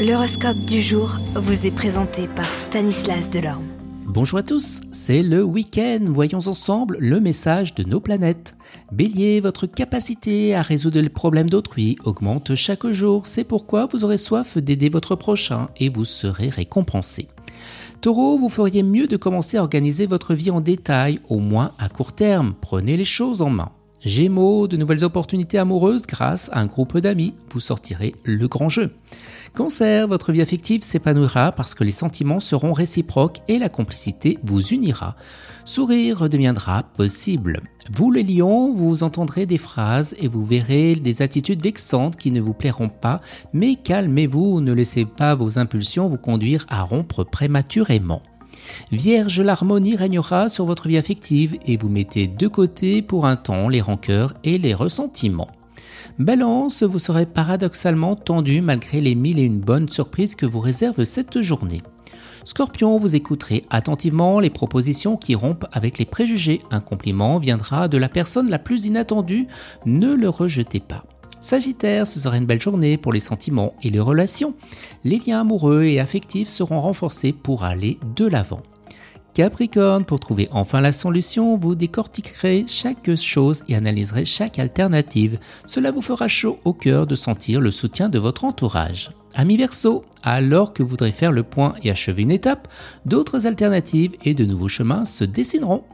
L'horoscope du jour vous est présenté par Stanislas Delorme. Bonjour à tous, c'est le week-end. Voyons ensemble le message de nos planètes. Bélier, votre capacité à résoudre les problèmes d'autrui augmente chaque jour. C'est pourquoi vous aurez soif d'aider votre prochain et vous serez récompensé. Taureau, vous feriez mieux de commencer à organiser votre vie en détail, au moins à court terme. Prenez les choses en main. Gémeaux, de nouvelles opportunités amoureuses grâce à un groupe d'amis, vous sortirez le grand jeu. Cancer, votre vie affective s'épanouira parce que les sentiments seront réciproques et la complicité vous unira. Sourire deviendra possible. Vous les lions, vous entendrez des phrases et vous verrez des attitudes vexantes qui ne vous plairont pas, mais calmez-vous, ne laissez pas vos impulsions vous conduire à rompre prématurément. Vierge, l'harmonie régnera sur votre vie affective et vous mettez de côté pour un temps les rancœurs et les ressentiments. Balance, vous serez paradoxalement tendu malgré les mille et une bonnes surprises que vous réserve cette journée. Scorpion, vous écouterez attentivement les propositions qui rompent avec les préjugés. Un compliment viendra de la personne la plus inattendue, ne le rejetez pas. Sagittaire, ce sera une belle journée pour les sentiments et les relations. Les liens amoureux et affectifs seront renforcés pour aller de l'avant. Capricorne, pour trouver enfin la solution, vous décortiquerez chaque chose et analyserez chaque alternative. Cela vous fera chaud au cœur de sentir le soutien de votre entourage. Ami Verseau, alors que vous voudrez faire le point et achever une étape, d'autres alternatives et de nouveaux chemins se dessineront.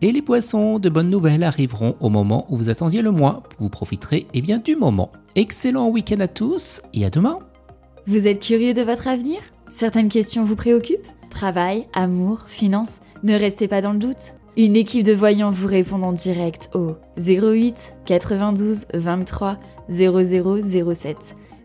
Et les poissons, de bonnes nouvelles arriveront au moment où vous attendiez le moins. Vous profiterez eh bien, du moment. Excellent week-end à tous et à demain. Vous êtes curieux de votre avenir? Certaines questions vous préoccupent? Travail, amour, finances? Ne restez pas dans le doute. Une équipe de voyants vous répond en direct au 08 92 23 0007.